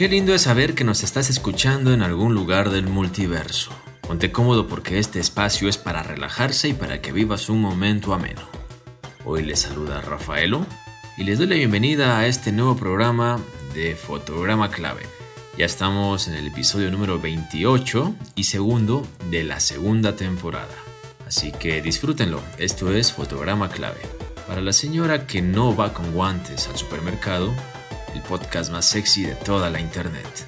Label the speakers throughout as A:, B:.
A: Qué lindo es saber que nos estás escuchando en algún lugar del multiverso. Ponte cómodo porque este espacio es para relajarse y para que vivas un momento ameno. Hoy les saluda Rafaelo y les doy la bienvenida a este nuevo programa de Fotograma Clave. Ya estamos en el episodio número 28 y segundo de la segunda temporada. Así que disfrútenlo, esto es Fotograma Clave. Para la señora que no va con guantes al supermercado, el podcast más sexy de toda la internet.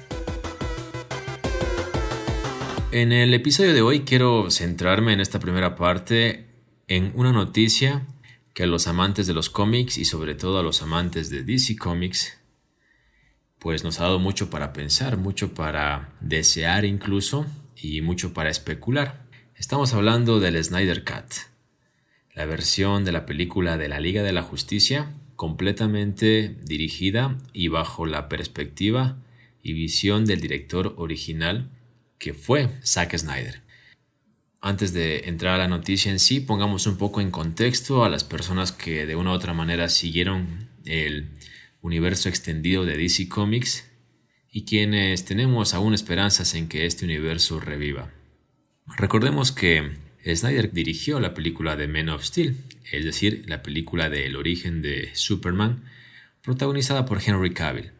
A: En el episodio de hoy quiero centrarme en esta primera parte en una noticia que a los amantes de los cómics y sobre todo a los amantes de DC Comics pues nos ha dado mucho para pensar, mucho para desear incluso y mucho para especular. Estamos hablando del Snyder Cut, la versión de la película de la Liga de la Justicia, completamente dirigida y bajo la perspectiva y visión del director original que fue Zack Snyder. Antes de entrar a la noticia en sí, pongamos un poco en contexto a las personas que de una u otra manera siguieron el universo extendido de DC Comics y quienes tenemos aún esperanzas en que este universo reviva. Recordemos que Snyder dirigió la película de Men of Steel, es decir, la película de El origen de Superman, protagonizada por Henry Cavill.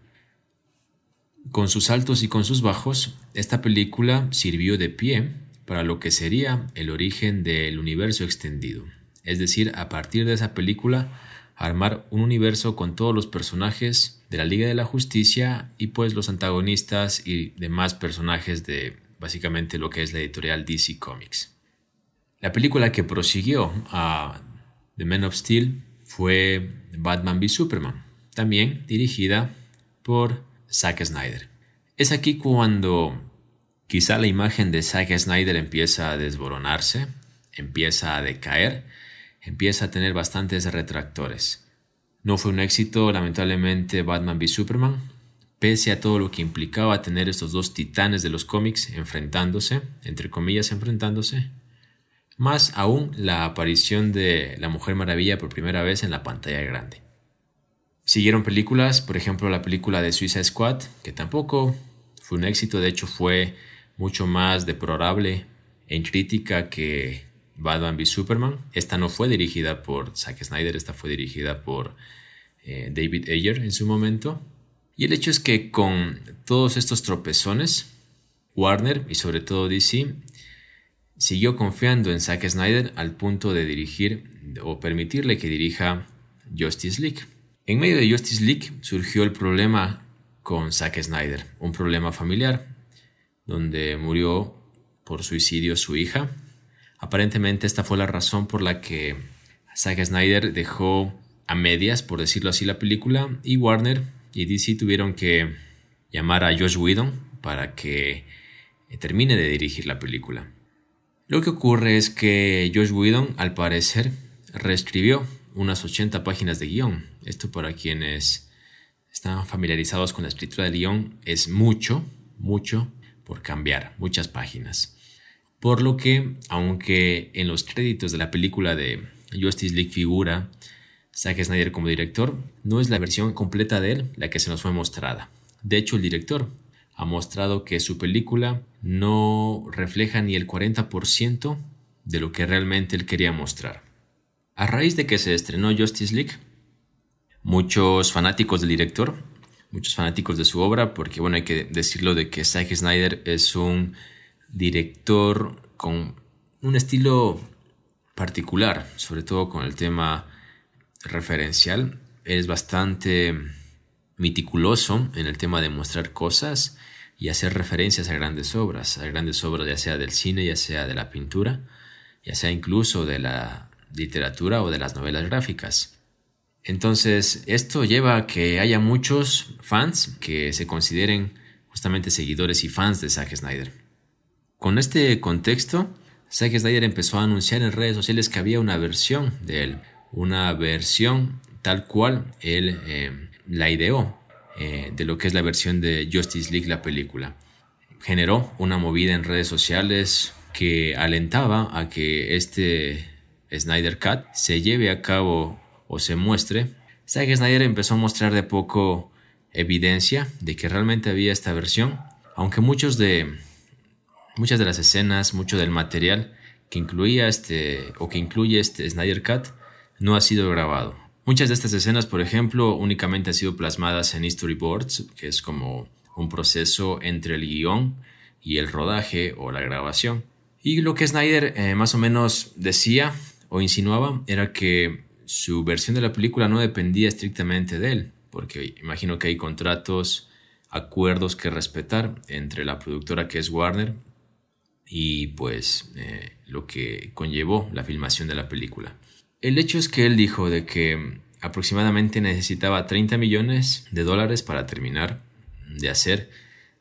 A: Con sus altos y con sus bajos, esta película sirvió de pie para lo que sería el origen del universo extendido, es decir, a partir de esa película armar un universo con todos los personajes de la Liga de la Justicia y pues los antagonistas y demás personajes de básicamente lo que es la editorial DC Comics. La película que prosiguió a The Man of Steel fue Batman v Superman, también dirigida por Zack Snyder. Es aquí cuando quizá la imagen de Zack Snyder empieza a desboronarse, empieza a decaer, empieza a tener bastantes retractores. No fue un éxito, lamentablemente, Batman v Superman, pese a todo lo que implicaba tener estos dos titanes de los cómics enfrentándose, entre comillas enfrentándose, más aún la aparición de la Mujer Maravilla por primera vez en la pantalla grande. Siguieron películas, por ejemplo la película de Suicide Squad, que tampoco fue un éxito, de hecho fue mucho más deplorable en crítica que Batman v Superman. Esta no fue dirigida por Zack Snyder, esta fue dirigida por eh, David Ayer en su momento. Y el hecho es que con todos estos tropezones, Warner y sobre todo DC siguió confiando en Zack Snyder al punto de dirigir o permitirle que dirija Justice League. En medio de Justice League surgió el problema con Zack Snyder, un problema familiar, donde murió por suicidio su hija. Aparentemente esta fue la razón por la que Zack Snyder dejó a medias, por decirlo así, la película y Warner y DC tuvieron que llamar a Josh Whedon para que termine de dirigir la película. Lo que ocurre es que Josh Whedon, al parecer, reescribió unas 80 páginas de guion. Esto para quienes están familiarizados con la escritura de guion es mucho, mucho por cambiar, muchas páginas. Por lo que, aunque en los créditos de la película de Justice League figura Zack Snyder como director, no es la versión completa de él la que se nos fue mostrada. De hecho, el director ha mostrado que su película no refleja ni el 40% de lo que realmente él quería mostrar. A raíz de que se estrenó Justice League, muchos fanáticos del director, muchos fanáticos de su obra, porque bueno, hay que decirlo de que Zack Snyder es un director con un estilo particular, sobre todo con el tema referencial, es bastante meticuloso en el tema de mostrar cosas y hacer referencias a grandes obras, a grandes obras ya sea del cine, ya sea de la pintura, ya sea incluso de la literatura o de las novelas gráficas. Entonces, esto lleva a que haya muchos fans que se consideren justamente seguidores y fans de Zack Snyder. Con este contexto, Zack Snyder empezó a anunciar en redes sociales que había una versión de él, una versión tal cual él eh, la ideó eh, de lo que es la versión de Justice League, la película. Generó una movida en redes sociales que alentaba a que este Snyder Cut se lleve a cabo o se muestre. Zack Snyder empezó a mostrar de poco evidencia de que realmente había esta versión, aunque muchos de, muchas de las escenas, mucho del material que incluía este o que incluye este Snyder Cut no ha sido grabado. Muchas de estas escenas, por ejemplo, únicamente han sido plasmadas en storyboards, que es como un proceso entre el guion y el rodaje o la grabación. Y lo que Snyder eh, más o menos decía o insinuaba era que su versión de la película no dependía estrictamente de él, porque imagino que hay contratos, acuerdos que respetar entre la productora que es Warner y pues eh, lo que conllevó la filmación de la película. El hecho es que él dijo de que aproximadamente necesitaba 30 millones de dólares para terminar de hacer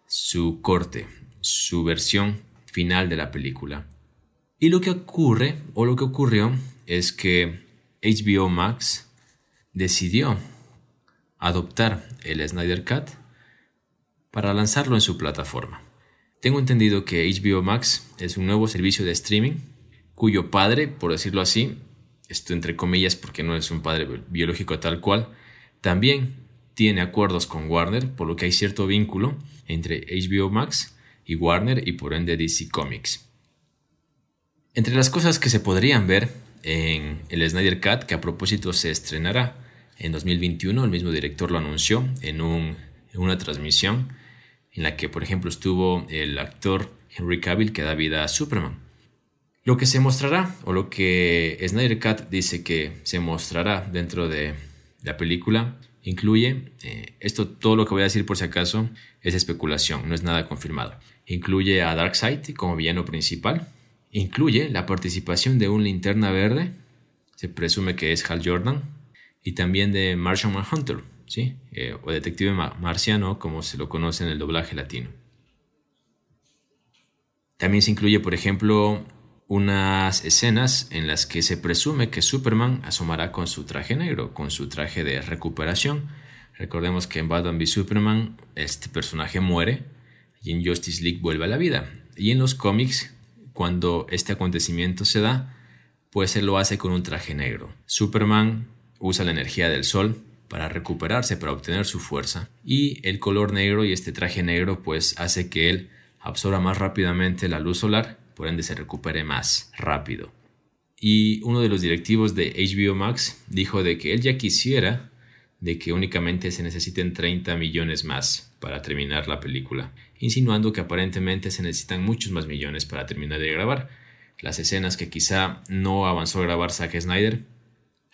A: su corte, su versión final de la película. Y lo que ocurre, o lo que ocurrió, es que HBO Max decidió adoptar el Snyder Cut para lanzarlo en su plataforma. Tengo entendido que HBO Max es un nuevo servicio de streaming cuyo padre, por decirlo así, esto entre comillas porque no es un padre biológico tal cual, también tiene acuerdos con Warner, por lo que hay cierto vínculo entre HBO Max y Warner y por ende DC Comics. Entre las cosas que se podrían ver en el Snyder Cut, que a propósito se estrenará en 2021, el mismo director lo anunció en, en una transmisión en la que, por ejemplo, estuvo el actor Henry Cavill que da vida a Superman. Lo que se mostrará, o lo que Snyder Cut dice que se mostrará dentro de la película, incluye, eh, esto todo lo que voy a decir por si acaso es especulación, no es nada confirmado. Incluye a Darkseid como villano principal, incluye la participación de un linterna verde, se presume que es Hal Jordan, y también de Martian Manhunter, ¿sí? Eh, o detective marciano, como se lo conoce en el doblaje latino. También se incluye, por ejemplo, unas escenas en las que se presume que Superman asomará con su traje negro, con su traje de recuperación. Recordemos que en Batman v Superman este personaje muere y en Justice League vuelve a la vida. Y en los cómics, cuando este acontecimiento se da, pues él lo hace con un traje negro. Superman usa la energía del sol para recuperarse, para obtener su fuerza. Y el color negro y este traje negro pues hace que él absorba más rápidamente la luz solar, por se recupere más rápido. Y uno de los directivos de HBO Max dijo de que él ya quisiera de que únicamente se necesiten 30 millones más para terminar la película, insinuando que aparentemente se necesitan muchos más millones para terminar de grabar. Las escenas que quizá no avanzó a grabar Zack Snyder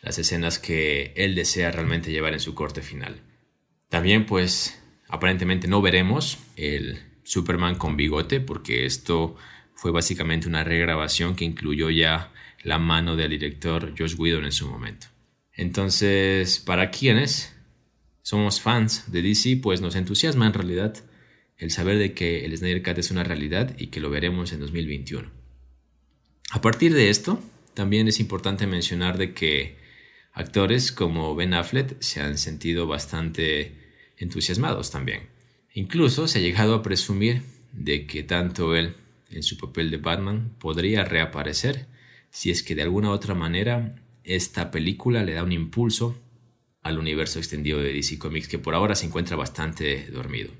A: las escenas que él desea realmente llevar en su corte final. También pues aparentemente no veremos el Superman con bigote porque esto fue básicamente una regrabación que incluyó ya la mano del director Josh Whedon en su momento. Entonces, para quienes somos fans de DC, pues nos entusiasma en realidad el saber de que el Snyder Cut es una realidad y que lo veremos en 2021. A partir de esto, también es importante mencionar de que Actores como Ben Affleck se han sentido bastante entusiasmados también. Incluso se ha llegado a presumir de que tanto él en su papel de Batman podría reaparecer si es que de alguna otra manera esta película le da un impulso al universo extendido de DC Comics que por ahora se encuentra bastante dormido.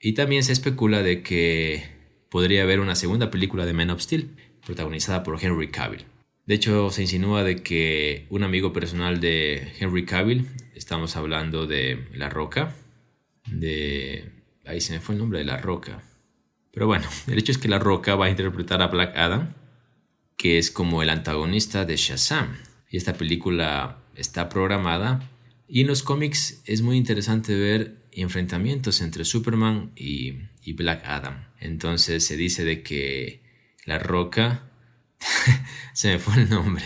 A: Y también se especula de que podría haber una segunda película de Man of Steel protagonizada por Henry Cavill. De hecho, se insinúa de que un amigo personal de Henry Cavill, estamos hablando de La Roca, de... Ahí se me fue el nombre de La Roca. Pero bueno, el hecho es que La Roca va a interpretar a Black Adam, que es como el antagonista de Shazam. Y esta película está programada. Y en los cómics es muy interesante ver enfrentamientos entre Superman y, Black Adam. Entonces se dice de que La Roca Se me fue el nombre.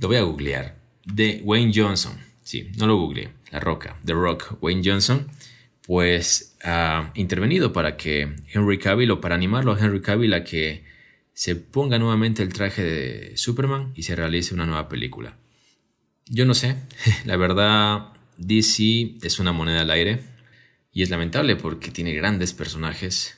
A: Lo voy a googlear. De Wayne Johnson. Sí, no lo googleé. La Roca. The Rock. Wayne Johnson. Pues ha intervenido para que Henry Cavill o para animarlo a Henry Cavill a que se ponga nuevamente el traje de Superman y se realice una nueva película. Yo no sé. La verdad, DC es una moneda al aire. Y es lamentable porque tiene grandes personajes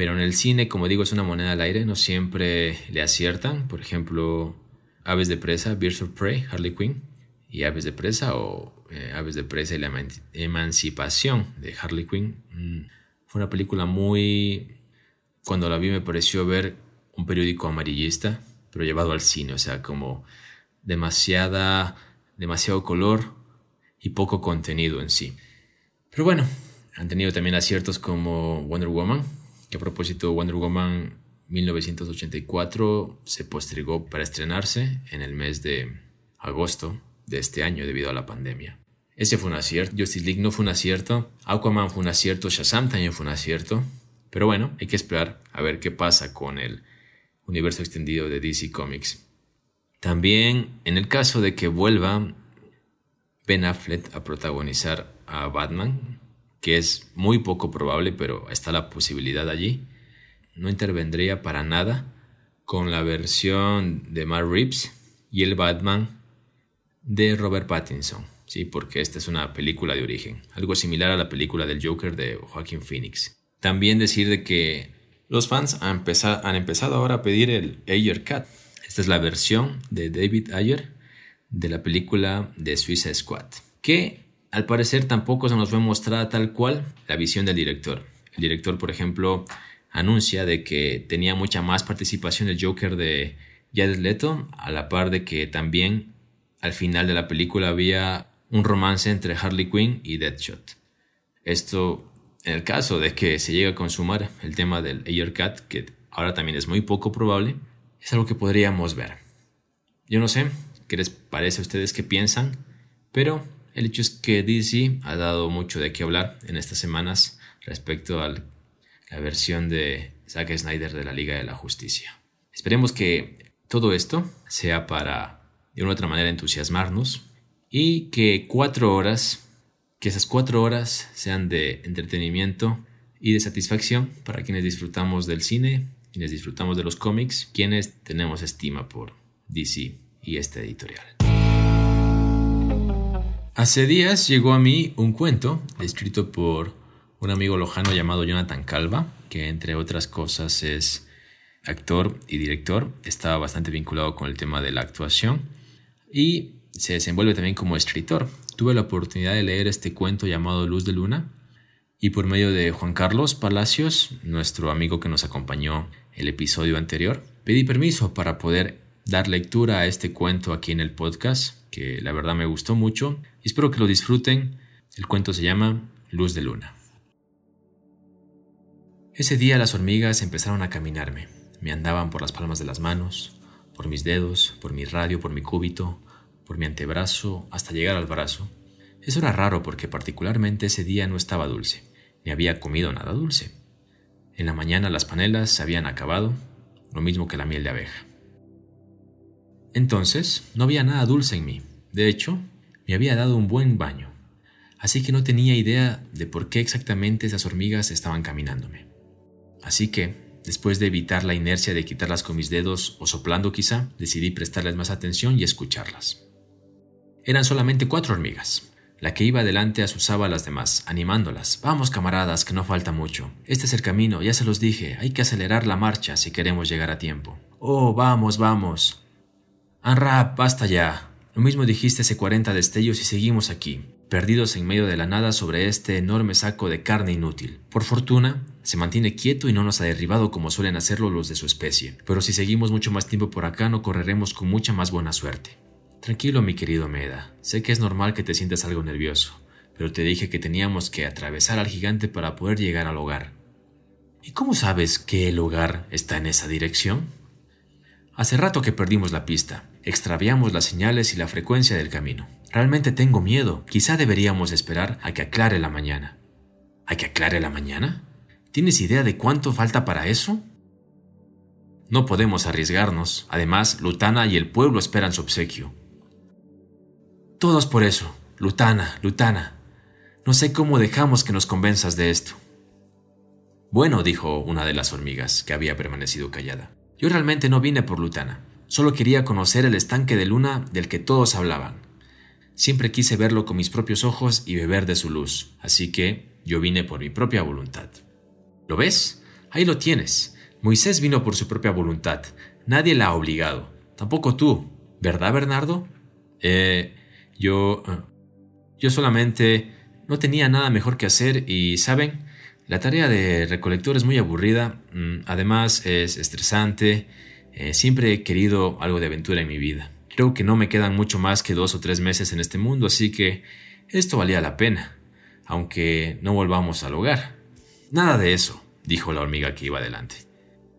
A: pero en el cine, como digo, es una moneda al aire, no siempre le aciertan. Por ejemplo, Aves de Presa, Birds of Prey, Harley Quinn, y Aves de Presa o eh, Aves de Presa y la Emancipación de Harley Quinn. Mm, fue una película muy... Cuando la vi me pareció ver un periódico amarillista, pero llevado al cine, o sea, como demasiada, demasiado color y poco contenido en sí. Pero bueno, han tenido también aciertos como Wonder Woman, que a propósito Wonder Woman 1984 se postergó para estrenarse en el mes de agosto de este año debido a la pandemia. Ese fue un acierto, Justice League no fue un acierto, Aquaman fue un acierto, Shazam también fue un acierto, pero bueno, hay que esperar a ver qué pasa con el universo extendido de DC Comics. También, en el caso de que vuelva Ben Affleck a protagonizar a Batman, que es muy poco probable, pero está la posibilidad allí, no intervendría para nada con la versión de Mark Reeves y el Batman de Robert Pattinson, sí, porque esta es una película de origen, algo similar a la película del Joker de Joaquin Phoenix. También decir de que los fans han empezado, han empezado ahora a pedir el Ayer Cut. Esta es la versión de David Ayer de la película de Suicide Squad, que al parecer tampoco se nos fue mostrada tal cual la visión del director. El director, por ejemplo, anuncia de que tenía mucha más participación el Joker de Jared Leto, a la par de que también al final de la película había un romance entre Harley Quinn y Deadshot. Esto en el caso de que se llegue a consumar el tema del Ayer Cat, que ahora también es muy poco probable, es algo que podríamos ver. Yo no sé qué les parece a ustedes que piensan, pero el hecho es que DC ha dado mucho de qué hablar en estas semanas respecto a la versión de Zack Snyder de la Liga de la Justicia. Esperemos que todo esto sea para de una otra manera entusiasmarnos y que cuatro horas que esas cuatro horas sean de entretenimiento y de satisfacción para quienes disfrutamos del cine, quienes disfrutamos de los cómics, quienes tenemos estima por DC y este editorial. Hace días llegó a mí un cuento escrito por un amigo lojano llamado Jonathan Calva, que entre otras cosas es actor y director, estaba bastante vinculado con el tema de la actuación y se desenvuelve también como escritor tuve la oportunidad de leer este cuento llamado Luz de Luna y por medio de Juan Carlos Palacios, nuestro amigo que nos acompañó el episodio anterior, pedí permiso para poder dar lectura a este cuento aquí en el podcast, que la verdad me gustó mucho y espero que lo disfruten. El cuento se llama Luz de Luna. Ese día las hormigas empezaron a caminarme. Me andaban por las palmas de las manos, por mis dedos, por mi radio, por mi cúbito, por mi antebrazo hasta llegar al brazo. Eso era raro porque particularmente ese día no estaba dulce, ni había comido nada dulce. En la mañana las panelas se habían acabado, lo mismo que la miel de abeja. Entonces, no había nada dulce en mí. De hecho, me había dado un buen baño, así que no tenía idea de por qué exactamente esas hormigas estaban caminándome. Así que, después de evitar la inercia de quitarlas con mis dedos o soplando quizá, decidí prestarles más atención y escucharlas. Eran solamente cuatro hormigas. La que iba adelante asusaba a las demás, animándolas. Vamos, camaradas, que no falta mucho. Este es el camino, ya se los dije, hay que acelerar la marcha si queremos llegar a tiempo. Oh, vamos, vamos. Anrap, basta ya. Lo mismo dijiste hace cuarenta destellos y seguimos aquí, perdidos en medio de la nada sobre este enorme saco de carne inútil. Por fortuna, se mantiene quieto y no nos ha derribado como suelen hacerlo los de su especie, pero si seguimos mucho más tiempo por acá no correremos con mucha más buena suerte. Tranquilo, mi querido Meda. Sé que es normal que te sientas algo nervioso, pero te dije que teníamos que atravesar al gigante para poder llegar al hogar. ¿Y cómo sabes que el hogar está en esa dirección? Hace rato que perdimos la pista, extraviamos las señales y la frecuencia del camino. Realmente tengo miedo, quizá deberíamos esperar a que aclare la mañana. ¿A que aclare la mañana? ¿Tienes idea de cuánto falta para eso? No podemos arriesgarnos. Además, Lutana y el pueblo esperan su obsequio. Todos por eso. Lutana, Lutana. No sé cómo dejamos que nos convenzas de esto. Bueno, dijo una de las hormigas, que había permanecido callada. Yo realmente no vine por Lutana. Solo quería conocer el estanque de luna del que todos hablaban. Siempre quise verlo con mis propios ojos y beber de su luz, así que yo vine por mi propia voluntad. ¿Lo ves? Ahí lo tienes. Moisés vino por su propia voluntad. Nadie la ha obligado. Tampoco tú. ¿Verdad, Bernardo? Eh, yo... Yo solamente no tenía nada mejor que hacer y, ¿saben? La tarea de recolector es muy aburrida, mm, además es estresante, eh, siempre he querido algo de aventura en mi vida. Creo que no me quedan mucho más que dos o tres meses en este mundo, así que esto valía la pena, aunque no volvamos al hogar. Nada de eso, dijo la hormiga que iba adelante.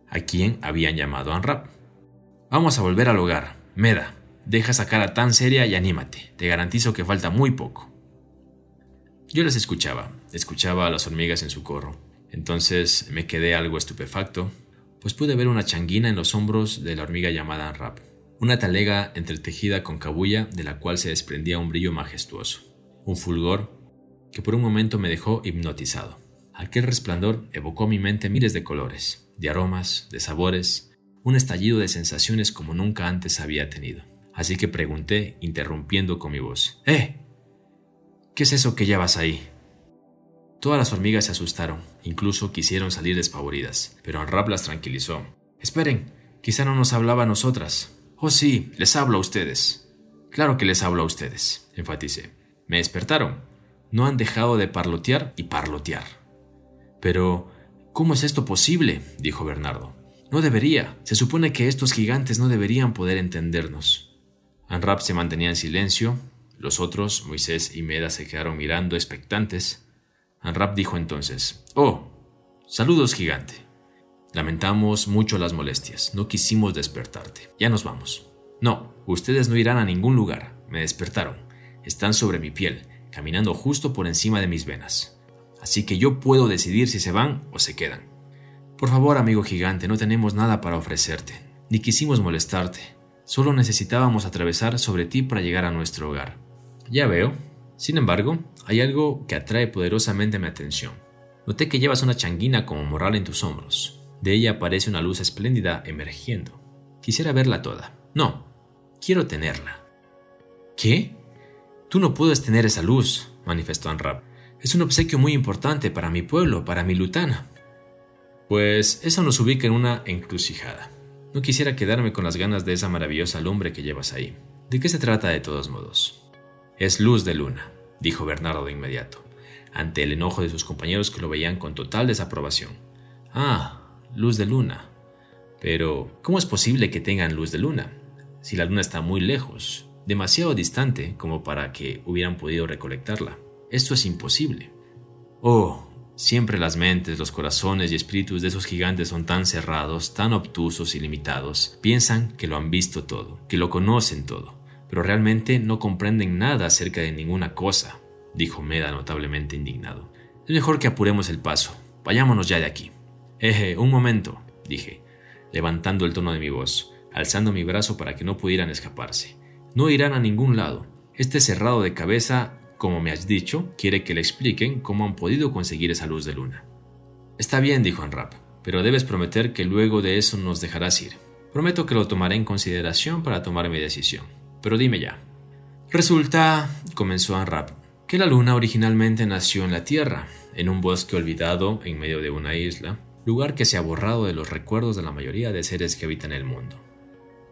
A: ¿A quién habían llamado Anrap? Vamos a volver al hogar. Meda, deja esa cara tan seria y anímate. Te garantizo que falta muy poco. Yo les escuchaba, escuchaba a las hormigas en su corro. Entonces me quedé algo estupefacto, pues pude ver una changuina en los hombros de la hormiga llamada Anrap, una talega entretejida con cabulla de la cual se desprendía un brillo majestuoso, un fulgor que por un momento me dejó hipnotizado. Aquel resplandor evocó a mi mente miles de colores, de aromas, de sabores, un estallido de sensaciones como nunca antes había tenido. Así que pregunté, interrumpiendo con mi voz, ¡Eh! ¿Qué es eso que llevas ahí? Todas las hormigas se asustaron, incluso quisieron salir despavoridas, pero Anrap las tranquilizó. Esperen, quizá no nos hablaba a nosotras. Oh sí, les hablo a ustedes. Claro que les hablo a ustedes, enfaticé. Me despertaron. No han dejado de parlotear y parlotear. Pero, ¿cómo es esto posible? dijo Bernardo. No debería. Se supone que estos gigantes no deberían poder entendernos. Anrap se mantenía en silencio, los otros, Moisés y Meda, se quedaron mirando expectantes. Anrap dijo entonces, Oh, saludos gigante. Lamentamos mucho las molestias, no quisimos despertarte. Ya nos vamos. No, ustedes no irán a ningún lugar. Me despertaron. Están sobre mi piel, caminando justo por encima de mis venas. Así que yo puedo decidir si se van o se quedan. Por favor, amigo gigante, no tenemos nada para ofrecerte, ni quisimos molestarte. Solo necesitábamos atravesar sobre ti para llegar a nuestro hogar. Ya veo. Sin embargo, hay algo que atrae poderosamente mi atención. Noté que llevas una changuina como morral en tus hombros. De ella aparece una luz espléndida emergiendo. Quisiera verla toda. No, quiero tenerla. ¿Qué? Tú no puedes tener esa luz, manifestó Anrap. Es un obsequio muy importante para mi pueblo, para mi lutana. Pues eso nos ubica en una encrucijada. No quisiera quedarme con las ganas de esa maravillosa lumbre que llevas ahí. ¿De qué se trata de todos modos? Es luz de luna, dijo Bernardo de inmediato, ante el enojo de sus compañeros que lo veían con total desaprobación. Ah, luz de luna. Pero, ¿cómo es posible que tengan luz de luna? Si la luna está muy lejos, demasiado distante como para que hubieran podido recolectarla. Esto es imposible. Oh, siempre las mentes, los corazones y espíritus de esos gigantes son tan cerrados, tan obtusos y limitados. Piensan que lo han visto todo, que lo conocen todo pero realmente no comprenden nada acerca de ninguna cosa, dijo Meda notablemente indignado. Es mejor que apuremos el paso. Vayámonos ya de aquí. Eje, un momento, dije, levantando el tono de mi voz, alzando mi brazo para que no pudieran escaparse. No irán a ningún lado. Este cerrado de cabeza, como me has dicho, quiere que le expliquen cómo han podido conseguir esa luz de luna. Está bien, dijo Anrap, pero debes prometer que luego de eso nos dejarás ir. Prometo que lo tomaré en consideración para tomar mi decisión. Pero dime ya. Resulta, comenzó Anrap, que la luna originalmente nació en la Tierra, en un bosque olvidado en medio de una isla, lugar que se ha borrado de los recuerdos de la mayoría de seres que habitan el mundo.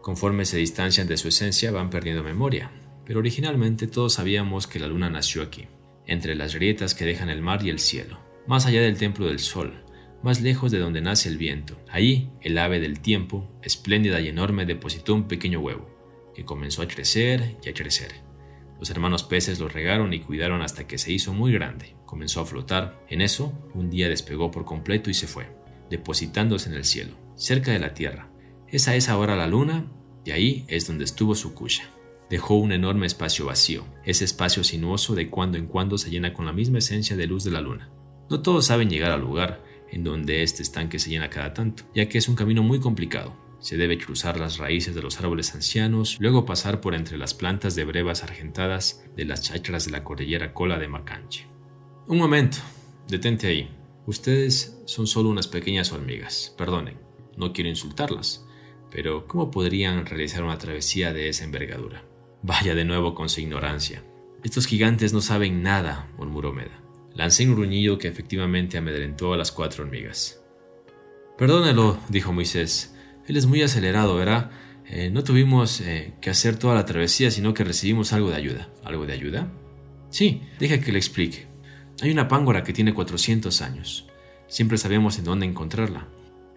A: Conforme se distancian de su esencia van perdiendo memoria, pero originalmente todos sabíamos que la luna nació aquí, entre las grietas que dejan el mar y el cielo, más allá del templo del sol, más lejos de donde nace el viento. Allí, el ave del tiempo, espléndida y enorme, depositó un pequeño huevo, que comenzó a crecer y a crecer. Los hermanos peces lo regaron y cuidaron hasta que se hizo muy grande. Comenzó a flotar. En eso, un día despegó por completo y se fue, depositándose en el cielo, cerca de la tierra. Esa es ahora la luna y ahí es donde estuvo su cuya. Dejó un enorme espacio vacío. Ese espacio sinuoso de cuando en cuando se llena con la misma esencia de luz de la luna. No todos saben llegar al lugar en donde este estanque se llena cada tanto, ya que es un camino muy complicado. Se debe cruzar las raíces de los árboles ancianos, luego pasar por entre las plantas de brevas argentadas de las chachras de la cordillera Cola de Macanche. Un momento, detente ahí. Ustedes son solo unas pequeñas hormigas, perdonen, no quiero insultarlas, pero ¿cómo podrían realizar una travesía de esa envergadura? Vaya de nuevo con su ignorancia. Estos gigantes no saben nada, murmuró Meda. Lancé un gruñido que efectivamente amedrentó a las cuatro hormigas. Perdónelo, dijo Moisés. Él es muy acelerado, ¿verdad? Eh, no tuvimos eh, que hacer toda la travesía, sino que recibimos algo de ayuda. ¿Algo de ayuda? Sí, deja que le explique. Hay una pángora que tiene 400 años. Siempre sabemos en dónde encontrarla.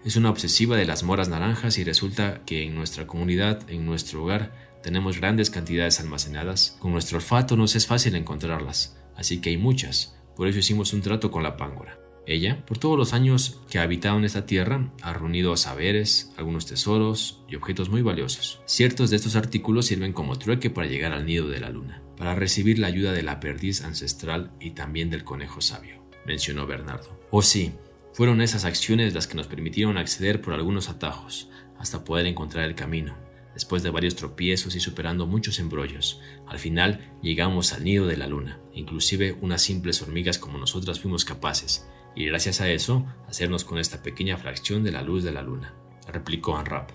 A: Es una obsesiva de las moras naranjas y resulta que en nuestra comunidad, en nuestro hogar, tenemos grandes cantidades almacenadas. Con nuestro olfato nos es fácil encontrarlas, así que hay muchas. Por eso hicimos un trato con la pángora. Ella, por todos los años que ha habitado en esta tierra, ha reunido saberes, algunos tesoros y objetos muy valiosos. Ciertos de estos artículos sirven como trueque para llegar al nido de la luna, para recibir la ayuda de la perdiz ancestral y también del conejo sabio, mencionó Bernardo. Oh sí, fueron esas acciones las que nos permitieron acceder por algunos atajos, hasta poder encontrar el camino. Después de varios tropiezos y superando muchos embrollos, al final llegamos al nido de la luna. Inclusive unas simples hormigas como nosotras fuimos capaces, y gracias a eso, hacernos con esta pequeña fracción de la luz de la luna, replicó Anrap.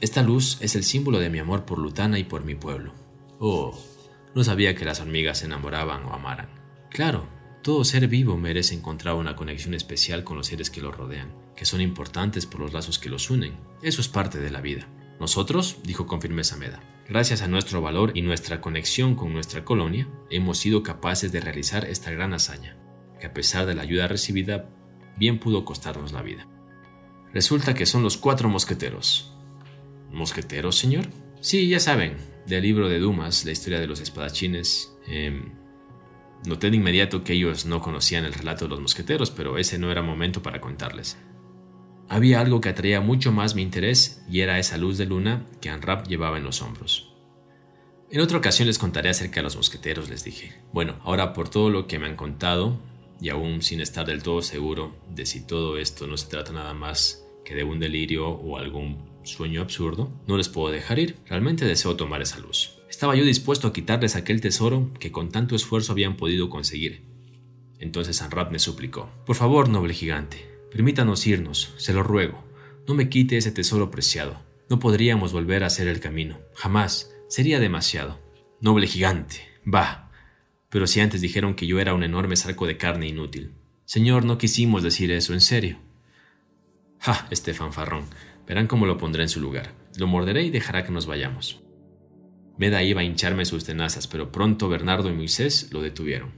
A: Esta luz es el símbolo de mi amor por Lutana y por mi pueblo. Oh, no sabía que las hormigas se enamoraban o amaran. Claro, todo ser vivo merece encontrar una conexión especial con los seres que lo rodean, que son importantes por los lazos que los unen. Eso es parte de la vida. Nosotros, dijo con firmeza Meda, gracias a nuestro valor y nuestra conexión con nuestra colonia, hemos sido capaces de realizar esta gran hazaña, que a pesar de la ayuda recibida, bien pudo costarnos la vida. Resulta que son los cuatro mosqueteros. ¿Mosqueteros, señor? Sí, ya saben, del libro de Dumas, la historia de los espadachines. Eh, Noté de inmediato que ellos no conocían el relato de los mosqueteros, pero ese no era momento para contarles. Había algo que atraía mucho más mi interés y era esa luz de luna que Anrap llevaba en los hombros. En otra ocasión les contaré acerca de los mosqueteros, les dije. Bueno, ahora por todo lo que me han contado, y aún sin estar del todo seguro de si todo esto no se trata nada más que de un delirio o algún sueño absurdo, no les puedo dejar ir. Realmente deseo tomar esa luz. Estaba yo dispuesto a quitarles aquel tesoro que con tanto esfuerzo habían podido conseguir. Entonces Anrap me suplicó, Por favor, noble gigante, permítanos irnos, se lo ruego. No me quite ese tesoro preciado. No podríamos volver a hacer el camino. Jamás. Sería demasiado. Noble gigante. Bah. Pero si antes dijeron que yo era un enorme saco de carne inútil. Señor, no quisimos decir eso, en serio. Ja, este fanfarrón. Verán cómo lo pondré en su lugar. Lo morderé y dejará que nos vayamos. Meda iba a hincharme sus tenazas, pero pronto Bernardo y Moisés lo detuvieron.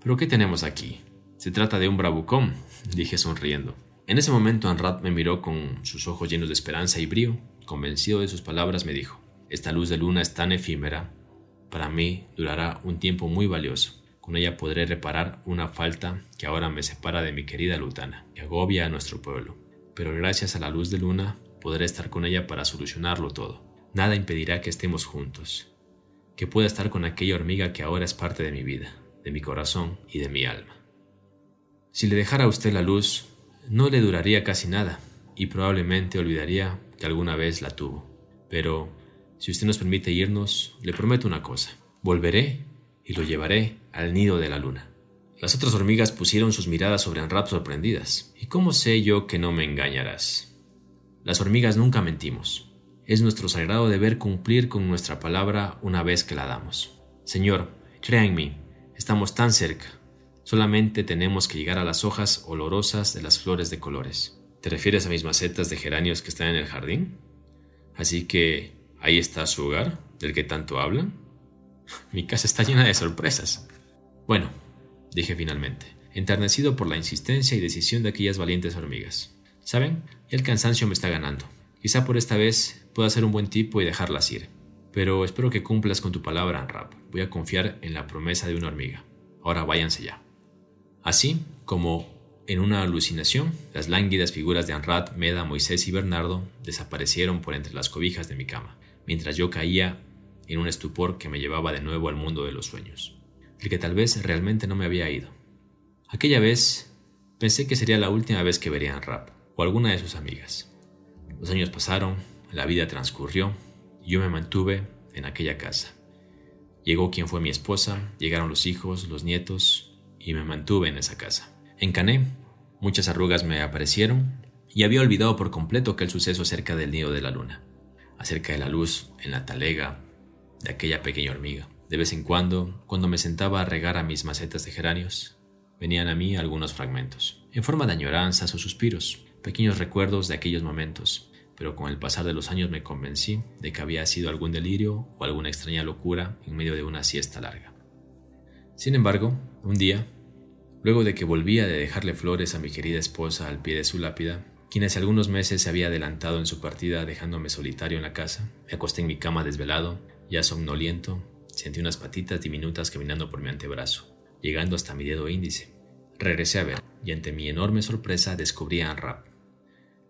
A: ¿Pero qué tenemos aquí? Se trata de un bravucón, dije sonriendo. En ese momento Anrat me miró con sus ojos llenos de esperanza y brío. Convencido de sus palabras, me dijo, Esta luz de luna es tan efímera. Para mí durará un tiempo muy valioso. Con ella podré reparar una falta que ahora me separa de mi querida Lutana, que agobia a nuestro pueblo. Pero gracias a la luz de luna podré estar con ella para solucionarlo todo. Nada impedirá que estemos juntos, que pueda estar con aquella hormiga que ahora es parte de mi vida, de mi corazón y de mi alma. Si le dejara a usted la luz, no le duraría casi nada y probablemente olvidaría que alguna vez la tuvo. Pero si usted nos permite irnos, le prometo una cosa. Volveré y lo llevaré al nido de la luna. Las otras hormigas pusieron sus miradas sobre Anrap sorprendidas. ¿Y cómo sé yo que no me engañarás? Las hormigas nunca mentimos. Es nuestro sagrado deber cumplir con nuestra palabra una vez que la damos. Señor, crea en mí, estamos tan cerca. Solamente tenemos que llegar a las hojas olorosas de las flores de colores. ¿Te refieres a mis macetas de geranios que están en el jardín? Así que ahí está su hogar, del que tanto hablan. Mi casa está llena de sorpresas. Bueno, dije finalmente, enternecido por la insistencia y decisión de aquellas valientes hormigas. ¿Saben? El cansancio me está ganando. Quizá por esta vez pueda ser un buen tipo y dejarlas ir. Pero espero que cumplas con tu palabra, Anrap. Voy a confiar en la promesa de una hormiga. Ahora váyanse ya. Así como en una alucinación, las lánguidas figuras de Anrat, Meda, Moisés y Bernardo desaparecieron por entre las cobijas de mi cama, mientras yo caía en un estupor que me llevaba de nuevo al mundo de los sueños, el que tal vez realmente no me había ido. Aquella vez pensé que sería la última vez que vería a Anrap o alguna de sus amigas. Los años pasaron, la vida transcurrió y yo me mantuve en aquella casa. Llegó quien fue mi esposa, llegaron los hijos, los nietos y me mantuve en esa casa. En Cané, muchas arrugas me aparecieron y había olvidado por completo aquel suceso cerca del nido de la luna, acerca de la luz en la talega de aquella pequeña hormiga. De vez en cuando, cuando me sentaba a regar a mis macetas de geranios, venían a mí algunos fragmentos, en forma de añoranzas o suspiros, pequeños recuerdos de aquellos momentos, pero con el pasar de los años me convencí de que había sido algún delirio o alguna extraña locura en medio de una siesta larga. Sin embargo, un día, luego de que volvía de dejarle flores a mi querida esposa al pie de su lápida, quien hace algunos meses se había adelantado en su partida dejándome solitario en la casa, me acosté en mi cama desvelado, ya somnoliento, sentí unas patitas diminutas caminando por mi antebrazo, llegando hasta mi dedo índice. Regresé a ver, y ante mi enorme sorpresa descubrí a Anrap.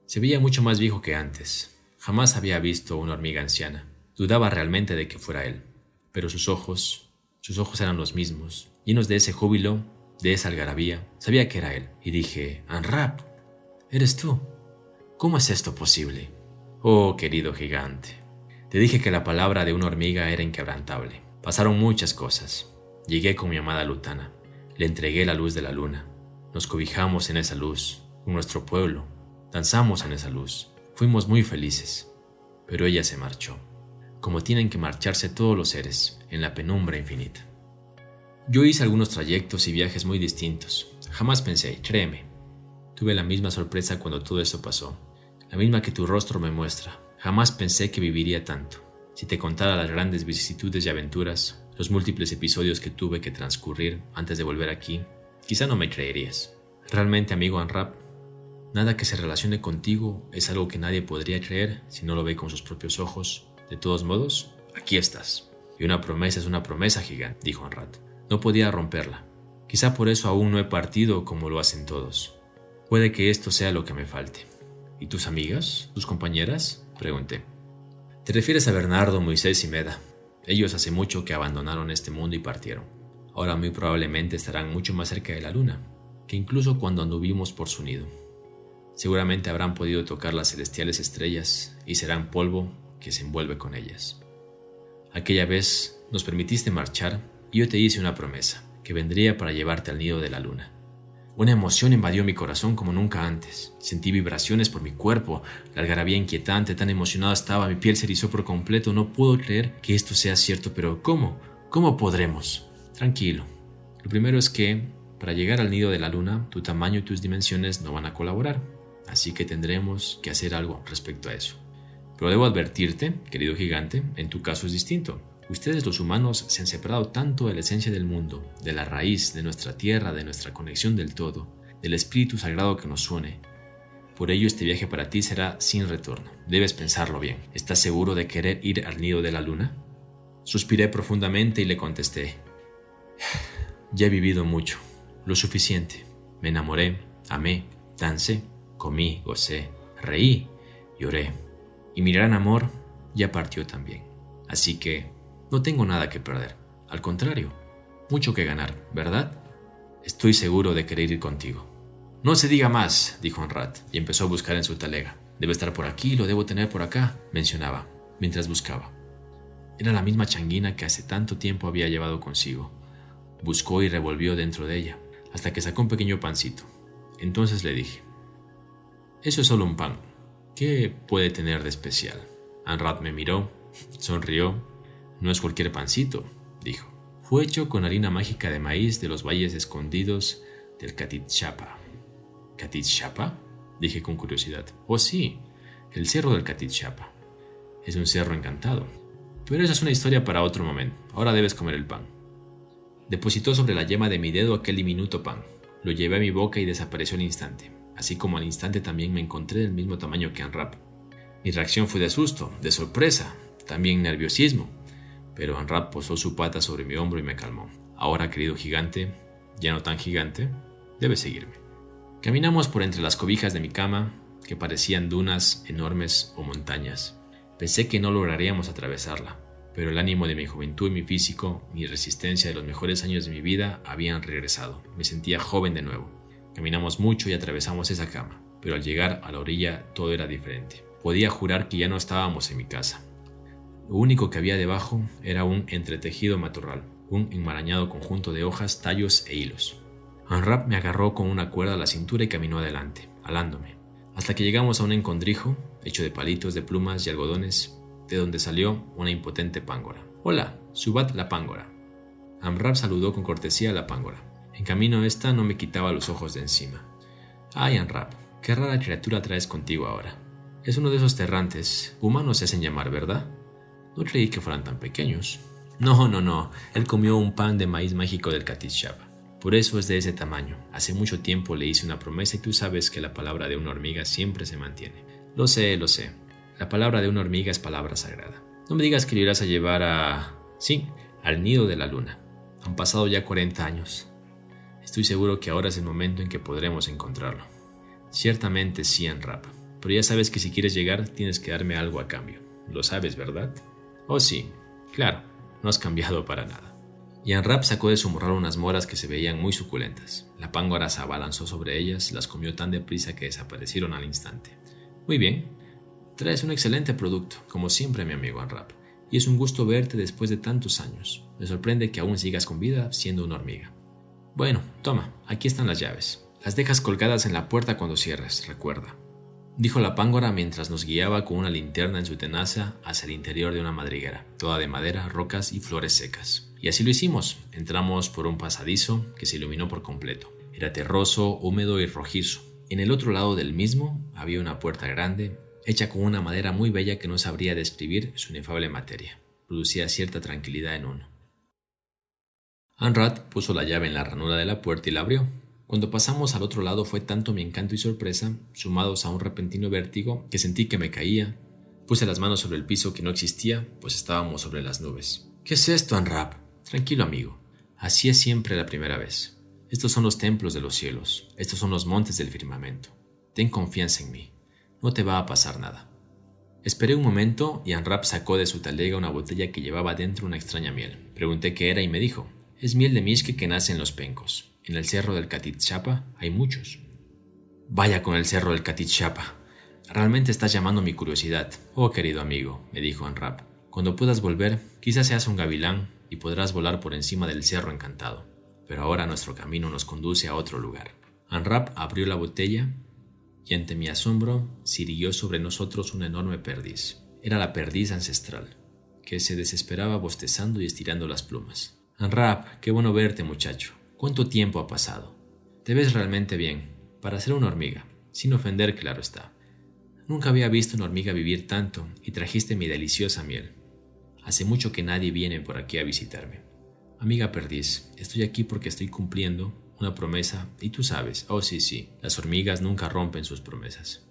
A: Se veía mucho más viejo que antes. Jamás había visto una hormiga anciana. Dudaba realmente de que fuera él. Pero sus ojos, sus ojos eran los mismos, llenos de ese júbilo, de esa algarabía. Sabía que era él. Y dije, Anrap, eres tú. ¿Cómo es esto posible? Oh, querido gigante. Te dije que la palabra de una hormiga era inquebrantable. Pasaron muchas cosas. Llegué con mi amada Lutana. Le entregué la luz de la luna. Nos cobijamos en esa luz, en nuestro pueblo. Danzamos en esa luz. Fuimos muy felices. Pero ella se marchó, como tienen que marcharse todos los seres, en la penumbra infinita. Yo hice algunos trayectos y viajes muy distintos. Jamás pensé, créeme. Tuve la misma sorpresa cuando todo esto pasó, la misma que tu rostro me muestra. Jamás pensé que viviría tanto. Si te contara las grandes vicisitudes y aventuras, los múltiples episodios que tuve que transcurrir antes de volver aquí, quizá no me creerías. Realmente, amigo Anrap, nada que se relacione contigo es algo que nadie podría creer si no lo ve con sus propios ojos. De todos modos, aquí estás. Y una promesa es una promesa gigante, dijo Anrat. No podía romperla. Quizá por eso aún no he partido como lo hacen todos. Puede que esto sea lo que me falte. ¿Y tus amigas? ¿Tus compañeras? Pregunté. Te refieres a Bernardo, Moisés y Meda, ellos hace mucho que abandonaron este mundo y partieron. Ahora muy probablemente estarán mucho más cerca de la luna, que incluso cuando anduvimos por su nido. Seguramente habrán podido tocar las celestiales estrellas y serán polvo que se envuelve con ellas. Aquella vez nos permitiste marchar y yo te hice una promesa, que vendría para llevarte al nido de la luna. Una emoción invadió mi corazón como nunca antes. Sentí vibraciones por mi cuerpo, la algarabía inquietante, tan emocionada estaba, mi piel se erizó por completo. No puedo creer que esto sea cierto, pero ¿cómo? ¿Cómo podremos? Tranquilo. Lo primero es que, para llegar al nido de la luna, tu tamaño y tus dimensiones no van a colaborar, así que tendremos que hacer algo respecto a eso. Pero debo advertirte, querido gigante, en tu caso es distinto. Ustedes los humanos se han separado tanto de la esencia del mundo, de la raíz, de nuestra tierra, de nuestra conexión del todo, del espíritu sagrado que nos une. Por ello este viaje para ti será sin retorno. Debes pensarlo bien. ¿Estás seguro de querer ir al nido de la luna? Suspiré profundamente y le contesté. Ya he vivido mucho, lo suficiente. Me enamoré, amé, dancé, comí, gocé, reí, lloré. Y mi gran amor ya partió también. Así que no tengo nada que perder. Al contrario, mucho que ganar, ¿verdad? Estoy seguro de querer ir contigo. No se diga más, dijo Anrat, y empezó a buscar en su talega. Debe estar por aquí, lo debo tener por acá, mencionaba, mientras buscaba. Era la misma changuina que hace tanto tiempo había llevado consigo. Buscó y revolvió dentro de ella, hasta que sacó un pequeño pancito. Entonces le dije, Eso es solo un pan. ¿Qué puede tener de especial? Anrat me miró, sonrió no es cualquier pancito, dijo. Fue hecho con harina mágica de maíz de los valles escondidos del Catitchapa. ¿Catitchapa? dije con curiosidad. Oh sí, el cerro del Catitchapa. Es un cerro encantado. Pero esa es una historia para otro momento. Ahora debes comer el pan. Depositó sobre la yema de mi dedo aquel diminuto pan. Lo llevé a mi boca y desapareció al instante. Así como al instante también me encontré del mismo tamaño que Anrap. Mi reacción fue de susto, de sorpresa, también nerviosismo pero Anrap posó su pata sobre mi hombro y me calmó. Ahora, querido gigante, ya no tan gigante, debes seguirme. Caminamos por entre las cobijas de mi cama, que parecían dunas enormes o montañas. Pensé que no lograríamos atravesarla, pero el ánimo de mi juventud y mi físico, mi resistencia de los mejores años de mi vida habían regresado. Me sentía joven de nuevo. Caminamos mucho y atravesamos esa cama, pero al llegar a la orilla todo era diferente. Podía jurar que ya no estábamos en mi casa. Lo único que había debajo era un entretejido matorral, un enmarañado conjunto de hojas, tallos e hilos. Anrap me agarró con una cuerda a la cintura y caminó adelante, alándome, hasta que llegamos a un encondrijo hecho de palitos de plumas y algodones, de donde salió una impotente pángora. Hola, Subat la pángora. Amrap saludó con cortesía a la pángora. En camino esta no me quitaba los ojos de encima. Ay, Anrap, qué rara criatura traes contigo ahora. Es uno de esos terrantes, humanos se hacen llamar, ¿verdad? No creí que fueran tan pequeños. No, no, no. Él comió un pan de maíz mágico del Katishaba. Por eso es de ese tamaño. Hace mucho tiempo le hice una promesa y tú sabes que la palabra de una hormiga siempre se mantiene. Lo sé, lo sé. La palabra de una hormiga es palabra sagrada. No me digas que lo irás a llevar a... Sí, al nido de la luna. Han pasado ya 40 años. Estoy seguro que ahora es el momento en que podremos encontrarlo. Ciertamente sí, Rap. Pero ya sabes que si quieres llegar tienes que darme algo a cambio. Lo sabes, ¿verdad? Oh sí, claro, no has cambiado para nada. Y Rap sacó de su morral unas moras que se veían muy suculentas. La pángora se abalanzó sobre ellas, las comió tan deprisa que desaparecieron al instante. Muy bien, traes un excelente producto, como siempre mi amigo Anrap, y es un gusto verte después de tantos años. Me sorprende que aún sigas con vida siendo una hormiga. Bueno, toma, aquí están las llaves. Las dejas colgadas en la puerta cuando cierres, recuerda. Dijo la pángora mientras nos guiaba con una linterna en su tenaza hacia el interior de una madriguera, toda de madera, rocas y flores secas. Y así lo hicimos. Entramos por un pasadizo que se iluminó por completo. Era terroso, húmedo y rojizo. En el otro lado del mismo había una puerta grande, hecha con una madera muy bella que no sabría describir su inefable materia. Producía cierta tranquilidad en uno. Anrat puso la llave en la ranura de la puerta y la abrió. Cuando pasamos al otro lado fue tanto mi encanto y sorpresa, sumados a un repentino vértigo, que sentí que me caía. Puse las manos sobre el piso que no existía, pues estábamos sobre las nubes. ¿Qué es esto, Anrap? Tranquilo, amigo. Así es siempre la primera vez. Estos son los templos de los cielos, estos son los montes del firmamento. Ten confianza en mí. No te va a pasar nada. Esperé un momento y Anrap sacó de su talega una botella que llevaba dentro una extraña miel. Pregunté qué era y me dijo, es miel de misque que nace en los pencos. En el cerro del Catitchapa hay muchos. Vaya con el cerro del Catitchapa. Realmente estás llamando mi curiosidad. Oh, querido amigo, me dijo Anrap. Cuando puedas volver, quizás seas un gavilán y podrás volar por encima del cerro encantado. Pero ahora nuestro camino nos conduce a otro lugar. Anrap abrió la botella y ante mi asombro sirvió sobre nosotros una enorme perdiz. Era la perdiz ancestral, que se desesperaba bostezando y estirando las plumas. Anrap, qué bueno verte, muchacho. ¿Cuánto tiempo ha pasado? Te ves realmente bien, para ser una hormiga, sin ofender, claro está. Nunca había visto una hormiga vivir tanto y trajiste mi deliciosa miel. Hace mucho que nadie viene por aquí a visitarme. Amiga perdiz, estoy aquí porque estoy cumpliendo una promesa y tú sabes, oh sí, sí, las hormigas nunca rompen sus promesas.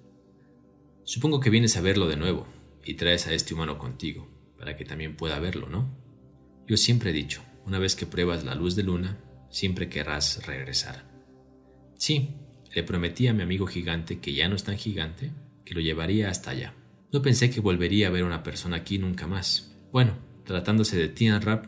A: Supongo que vienes a verlo de nuevo y traes a este humano contigo, para que también pueda verlo, ¿no? Yo siempre he dicho, una vez que pruebas la luz de luna, siempre querrás regresar. Sí, le prometí a mi amigo gigante, que ya no es tan gigante, que lo llevaría hasta allá. No pensé que volvería a ver a una persona aquí nunca más, bueno, tratándose de ti, Anrap,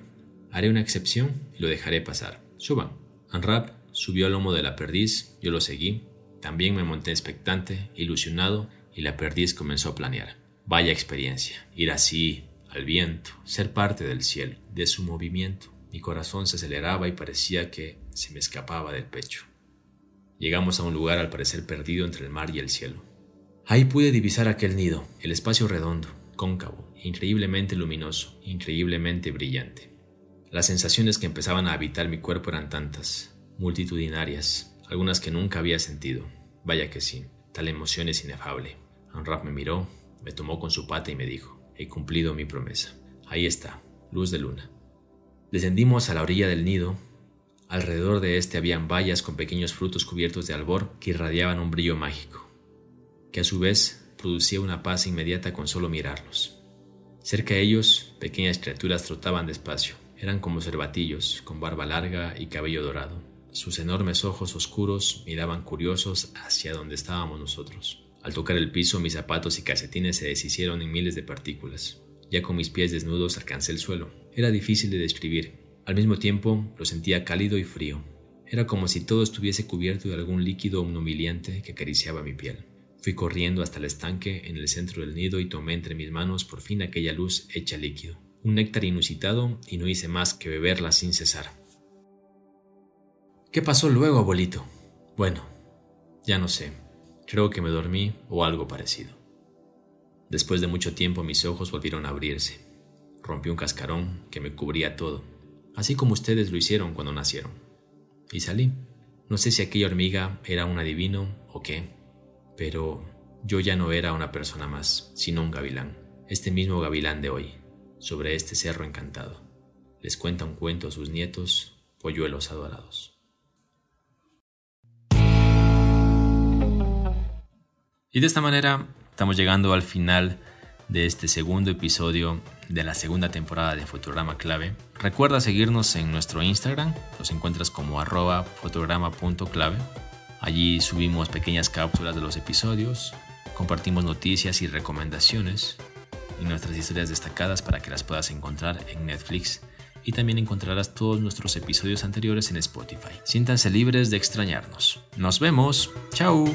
A: haré una excepción y lo dejaré pasar. Suban. Anrap subió al lomo de la perdiz, yo lo seguí. También me monté expectante, ilusionado, y la perdiz comenzó a planear. Vaya experiencia, ir así, al viento, ser parte del cielo, de su movimiento. Mi corazón se aceleraba y parecía que se me escapaba del pecho. Llegamos a un lugar al parecer perdido entre el mar y el cielo. Ahí pude divisar aquel nido, el espacio redondo, cóncavo, increíblemente luminoso, increíblemente brillante. Las sensaciones que empezaban a habitar mi cuerpo eran tantas, multitudinarias, algunas que nunca había sentido. Vaya que sí, tal emoción es inefable. Anrap me miró, me tomó con su pata y me dijo, he cumplido mi promesa. Ahí está, luz de luna. Descendimos a la orilla del nido. Alrededor de este habían vallas con pequeños frutos cubiertos de albor que irradiaban un brillo mágico, que a su vez producía una paz inmediata con solo mirarlos. Cerca de ellos, pequeñas criaturas trotaban despacio. Eran como cervatillos, con barba larga y cabello dorado. Sus enormes ojos oscuros miraban curiosos hacia donde estábamos nosotros. Al tocar el piso, mis zapatos y calcetines se deshicieron en miles de partículas. Ya con mis pies desnudos alcancé el suelo. Era difícil de describir. Al mismo tiempo, lo sentía cálido y frío. Era como si todo estuviese cubierto de algún líquido humillante que acariciaba mi piel. Fui corriendo hasta el estanque en el centro del nido y tomé entre mis manos por fin aquella luz hecha líquido, un néctar inusitado y no hice más que beberla sin cesar. ¿Qué pasó luego, abuelito? Bueno, ya no sé. Creo que me dormí o algo parecido. Después de mucho tiempo mis ojos volvieron a abrirse. Rompí un cascarón que me cubría todo, así como ustedes lo hicieron cuando nacieron. Y salí. No sé si aquella hormiga era un adivino o qué, pero yo ya no era una persona más, sino un gavilán, este mismo gavilán de hoy, sobre este cerro encantado. les cuenta un cuento a sus nietos, polluelos adorados. Y de esta manera estamos llegando al final de este segundo episodio de la segunda temporada de Fotograma Clave. Recuerda seguirnos en nuestro Instagram, nos encuentras como arroba fotograma.clave. Allí subimos pequeñas cápsulas de los episodios, compartimos noticias y recomendaciones y nuestras historias destacadas para que las puedas encontrar en Netflix y también encontrarás todos nuestros episodios anteriores en Spotify. Siéntanse libres de extrañarnos. Nos vemos. Chao.